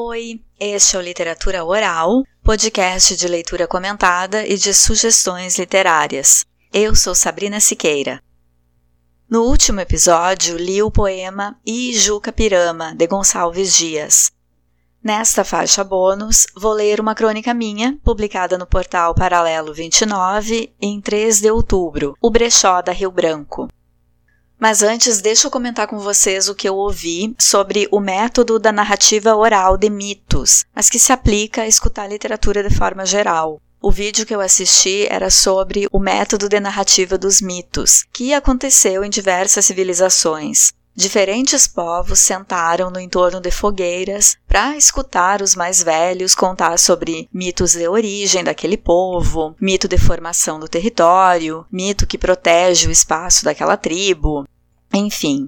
Oi, este é o Literatura Oral, podcast de leitura comentada e de sugestões literárias. Eu sou Sabrina Siqueira. No último episódio, li o poema Ijuca Pirama, de Gonçalves Dias. Nesta faixa bônus, vou ler uma crônica minha, publicada no portal Paralelo 29, em 3 de outubro, O Brechó da Rio Branco. Mas antes, deixa eu comentar com vocês o que eu ouvi sobre o método da narrativa oral de mitos, mas que se aplica a escutar literatura de forma geral. O vídeo que eu assisti era sobre o método de narrativa dos mitos, que aconteceu em diversas civilizações. Diferentes povos sentaram no entorno de fogueiras para escutar os mais velhos contar sobre mitos de origem daquele povo, mito de formação do território, mito que protege o espaço daquela tribo, enfim.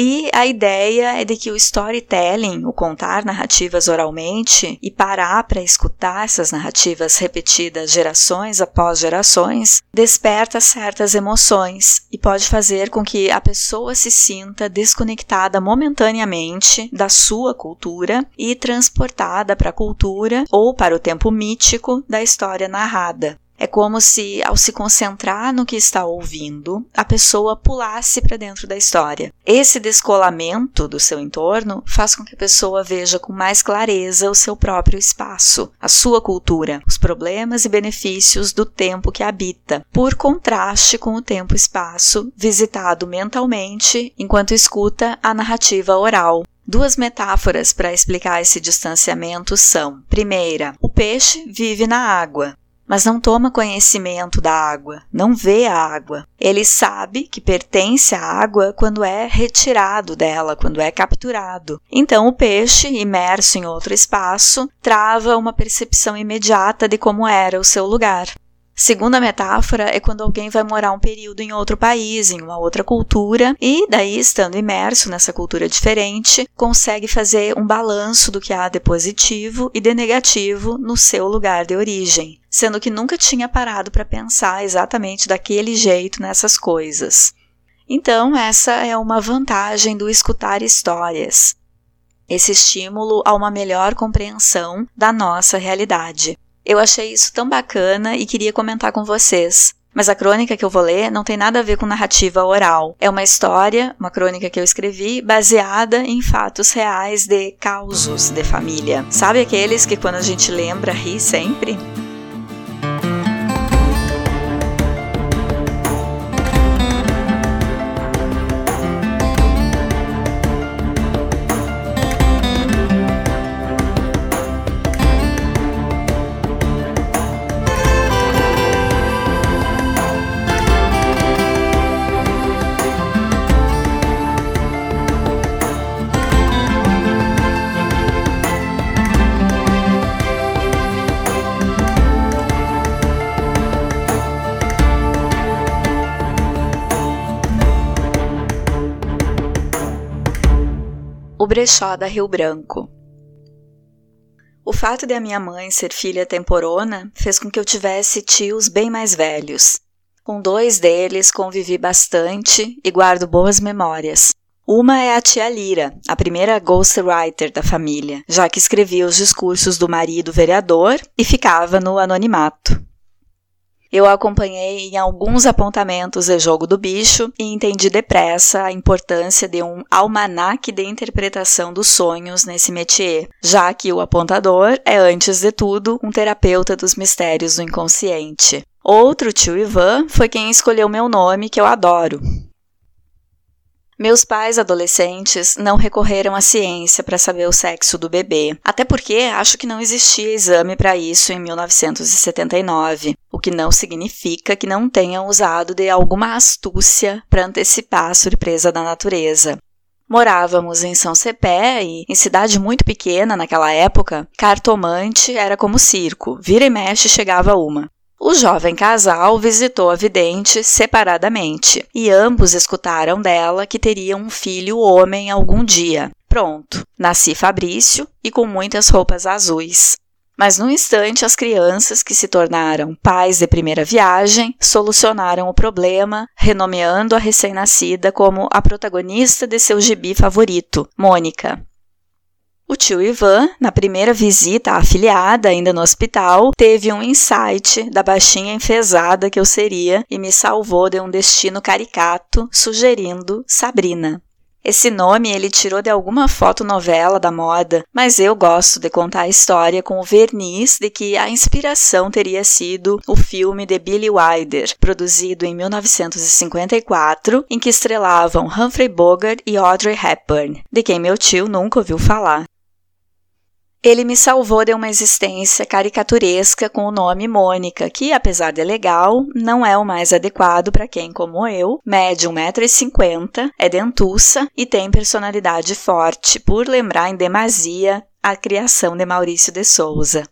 E a ideia é de que o storytelling, o contar narrativas oralmente e parar para escutar essas narrativas repetidas gerações após gerações, desperta certas emoções e pode fazer com que a pessoa se sinta desconectada momentaneamente da sua cultura e transportada para a cultura ou para o tempo mítico da história narrada. É como se, ao se concentrar no que está ouvindo, a pessoa pulasse para dentro da história. Esse descolamento do seu entorno faz com que a pessoa veja com mais clareza o seu próprio espaço, a sua cultura, os problemas e benefícios do tempo que habita, por contraste com o tempo-espaço visitado mentalmente enquanto escuta a narrativa oral. Duas metáforas para explicar esse distanciamento são: primeira, o peixe vive na água, mas não toma conhecimento da água, não vê a água. Ele sabe que pertence à água quando é retirado dela, quando é capturado. Então o peixe, imerso em outro espaço, trava uma percepção imediata de como era o seu lugar. Segunda metáfora é quando alguém vai morar um período em outro país, em uma outra cultura, e daí, estando imerso nessa cultura diferente, consegue fazer um balanço do que há de positivo e de negativo no seu lugar de origem, sendo que nunca tinha parado para pensar exatamente daquele jeito nessas coisas. Então, essa é uma vantagem do escutar histórias. Esse estímulo a uma melhor compreensão da nossa realidade. Eu achei isso tão bacana e queria comentar com vocês. Mas a crônica que eu vou ler não tem nada a ver com narrativa oral. É uma história, uma crônica que eu escrevi, baseada em fatos reais de causos de família. Sabe aqueles que quando a gente lembra ri sempre? O brechó da Rio Branco. O fato de a minha mãe ser filha temporona fez com que eu tivesse tios bem mais velhos. Com dois deles convivi bastante e guardo boas memórias. Uma é a tia Lira, a primeira ghostwriter da família, já que escrevia os discursos do marido vereador e ficava no anonimato. Eu acompanhei em alguns apontamentos de jogo do bicho e entendi depressa a importância de um almanaque de interpretação dos sonhos nesse métier, já que o apontador é, antes de tudo, um terapeuta dos mistérios do inconsciente. Outro tio Ivan foi quem escolheu meu nome, que eu adoro, meus pais adolescentes não recorreram à ciência para saber o sexo do bebê, até porque acho que não existia exame para isso em 1979, o que não significa que não tenham usado de alguma astúcia para antecipar a surpresa da natureza. Morávamos em São Cepé e, em cidade muito pequena naquela época, cartomante era como circo, vira e mexe chegava uma. O jovem casal visitou a vidente separadamente e ambos escutaram dela que teria um filho homem algum dia. Pronto, nasci Fabrício e com muitas roupas azuis. Mas no instante, as crianças que se tornaram pais de primeira viagem solucionaram o problema, renomeando a recém-nascida como a protagonista de seu gibi favorito, Mônica. O tio Ivan, na primeira visita à afiliada, ainda no hospital, teve um insight da baixinha enfesada que eu seria e me salvou de um destino caricato, sugerindo Sabrina. Esse nome ele tirou de alguma fotonovela da moda, mas eu gosto de contar a história com o verniz de que a inspiração teria sido o filme de Billy Wilder, produzido em 1954, em que estrelavam Humphrey Bogart e Audrey Hepburn, de quem meu tio nunca ouviu falar. Ele me salvou de uma existência caricaturesca com o nome Mônica, que, apesar de legal, não é o mais adequado para quem, como eu, mede 1,50m, é dentuça e tem personalidade forte, por lembrar em demasia a criação de Maurício de Souza.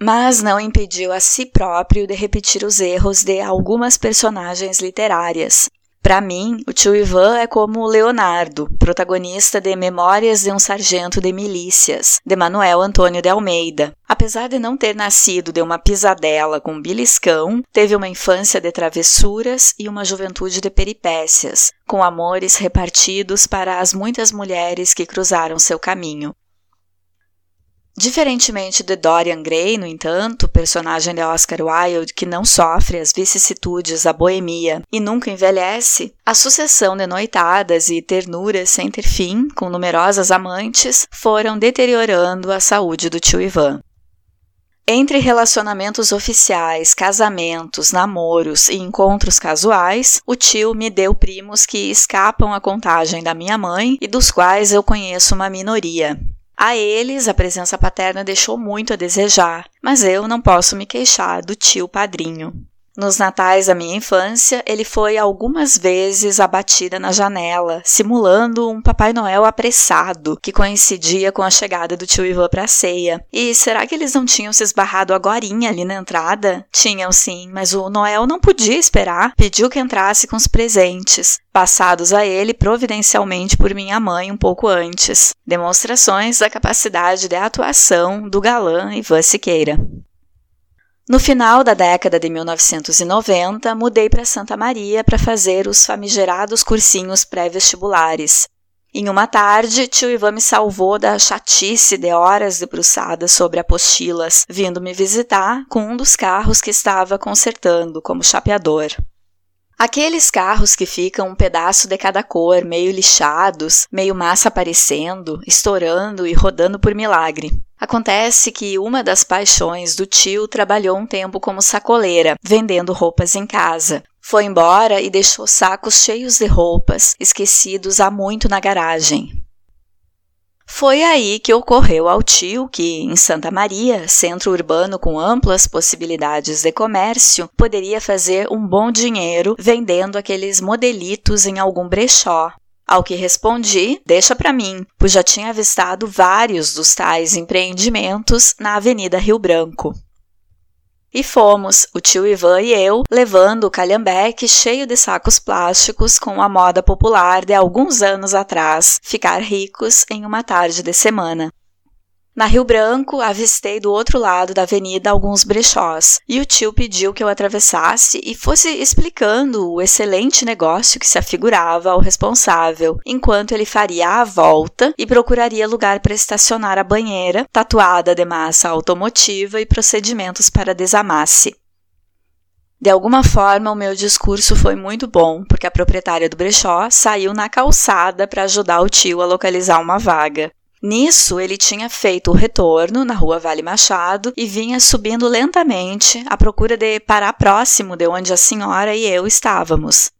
Mas não impediu a si próprio de repetir os erros de algumas personagens literárias, para mim, o tio Ivan é como Leonardo, protagonista de Memórias de um Sargento de Milícias, de Manuel Antônio de Almeida. Apesar de não ter nascido de uma pisadela com beliscão, teve uma infância de travessuras e uma juventude de peripécias, com amores repartidos para as muitas mulheres que cruzaram seu caminho. Diferentemente de Dorian Gray, no entanto, personagem de Oscar Wilde que não sofre as vicissitudes da boemia e nunca envelhece, a sucessão de noitadas e ternuras sem ter fim, com numerosas amantes, foram deteriorando a saúde do tio Ivan. Entre relacionamentos oficiais, casamentos, namoros e encontros casuais, o tio me deu primos que escapam à contagem da minha mãe e dos quais eu conheço uma minoria. A eles, a presença paterna deixou muito a desejar, mas eu não posso me queixar do tio padrinho. Nos natais da minha infância, ele foi algumas vezes abatida na janela, simulando um Papai Noel apressado, que coincidia com a chegada do tio Ivan para a ceia. E será que eles não tinham se esbarrado agorinha ali na entrada? Tinham sim, mas o Noel não podia esperar, pediu que entrasse com os presentes, passados a ele providencialmente por minha mãe um pouco antes. Demonstrações da capacidade de atuação do galã Ivan Siqueira. No final da década de 1990, mudei para Santa Maria para fazer os famigerados cursinhos pré-vestibulares. Em uma tarde, tio Ivan me salvou da chatice de horas debruçadas sobre apostilas, vindo me visitar com um dos carros que estava consertando como chapeador. Aqueles carros que ficam um pedaço de cada cor, meio lixados, meio massa aparecendo, estourando e rodando por milagre. Acontece que uma das paixões do tio trabalhou um tempo como sacoleira, vendendo roupas em casa. Foi embora e deixou sacos cheios de roupas, esquecidos há muito na garagem. Foi aí que ocorreu ao tio que, em Santa Maria, centro urbano com amplas possibilidades de comércio, poderia fazer um bom dinheiro vendendo aqueles modelitos em algum brechó, ao que respondi: deixa para mim, pois já tinha avistado vários dos tais empreendimentos na Avenida Rio Branco. E fomos, o tio Ivan e eu, levando o calhambeque cheio de sacos plásticos com a moda popular de alguns anos atrás, ficar ricos em uma tarde de semana. Na Rio Branco, avistei do outro lado da avenida alguns brechós, e o tio pediu que eu atravessasse e fosse explicando o excelente negócio que se afigurava ao responsável, enquanto ele faria a volta e procuraria lugar para estacionar a banheira, tatuada de massa automotiva e procedimentos para desamasse. De alguma forma, o meu discurso foi muito bom, porque a proprietária do brechó saiu na calçada para ajudar o tio a localizar uma vaga. Nisso, ele tinha feito o retorno na rua Vale Machado e vinha subindo lentamente à procura de parar próximo de onde a senhora e eu estávamos.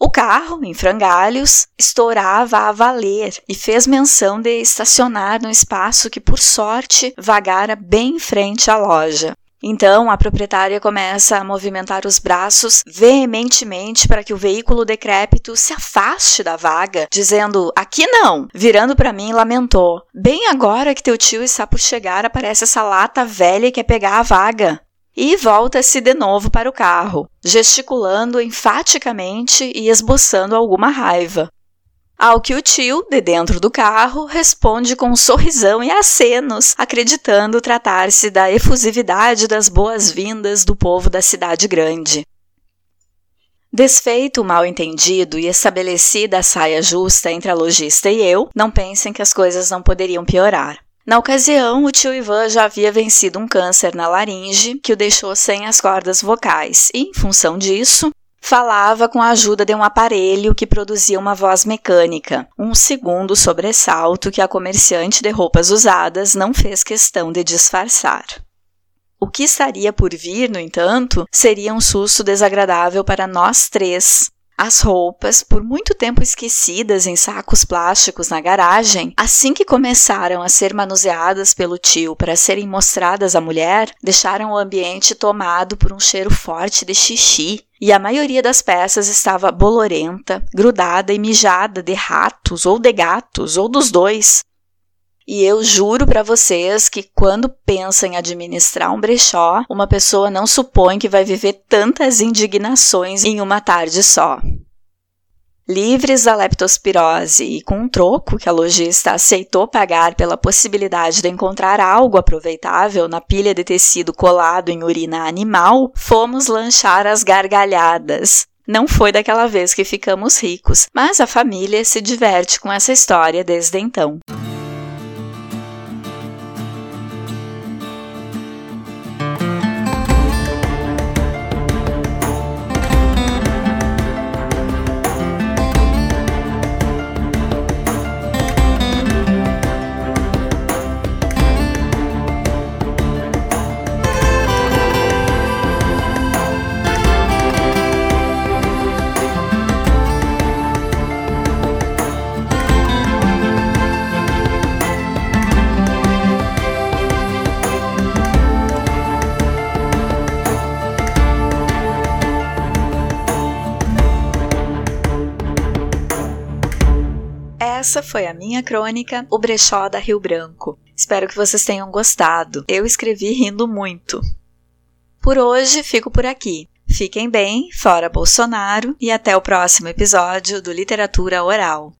O carro, em frangalhos, estourava a valer e fez menção de estacionar no espaço que, por sorte, vagara bem em frente à loja. Então, a proprietária começa a movimentar os braços veementemente para que o veículo decrépito se afaste da vaga, dizendo: Aqui não! Virando para mim, lamentou: Bem agora que teu tio está por chegar, aparece essa lata velha e quer pegar a vaga. E volta-se de novo para o carro, gesticulando enfaticamente e esboçando alguma raiva. Ao que o tio, de dentro do carro, responde com um sorrisão e acenos, acreditando tratar-se da efusividade das boas-vindas do povo da cidade grande. Desfeito o mal entendido e estabelecida a saia justa entre a lojista e eu, não pensem que as coisas não poderiam piorar. Na ocasião, o tio Ivan já havia vencido um câncer na laringe que o deixou sem as cordas vocais e, em função disso, falava com a ajuda de um aparelho que produzia uma voz mecânica, um segundo sobressalto que a comerciante de roupas usadas não fez questão de disfarçar. O que estaria por vir, no entanto, seria um susto desagradável para nós três. As roupas, por muito tempo esquecidas em sacos plásticos na garagem, assim que começaram a ser manuseadas pelo tio para serem mostradas à mulher, deixaram o ambiente tomado por um cheiro forte de xixi, e a maioria das peças estava bolorenta, grudada e mijada de ratos ou de gatos ou dos dois. E eu juro para vocês que quando pensa em administrar um brechó, uma pessoa não supõe que vai viver tantas indignações em uma tarde só. Livres da leptospirose e com um troco que a lojista aceitou pagar pela possibilidade de encontrar algo aproveitável na pilha de tecido colado em urina animal, fomos lanchar as gargalhadas. Não foi daquela vez que ficamos ricos, mas a família se diverte com essa história desde então. Essa foi a minha crônica, O Brechó da Rio Branco. Espero que vocês tenham gostado. Eu escrevi rindo muito. Por hoje, fico por aqui. Fiquem bem, fora Bolsonaro, e até o próximo episódio do Literatura Oral.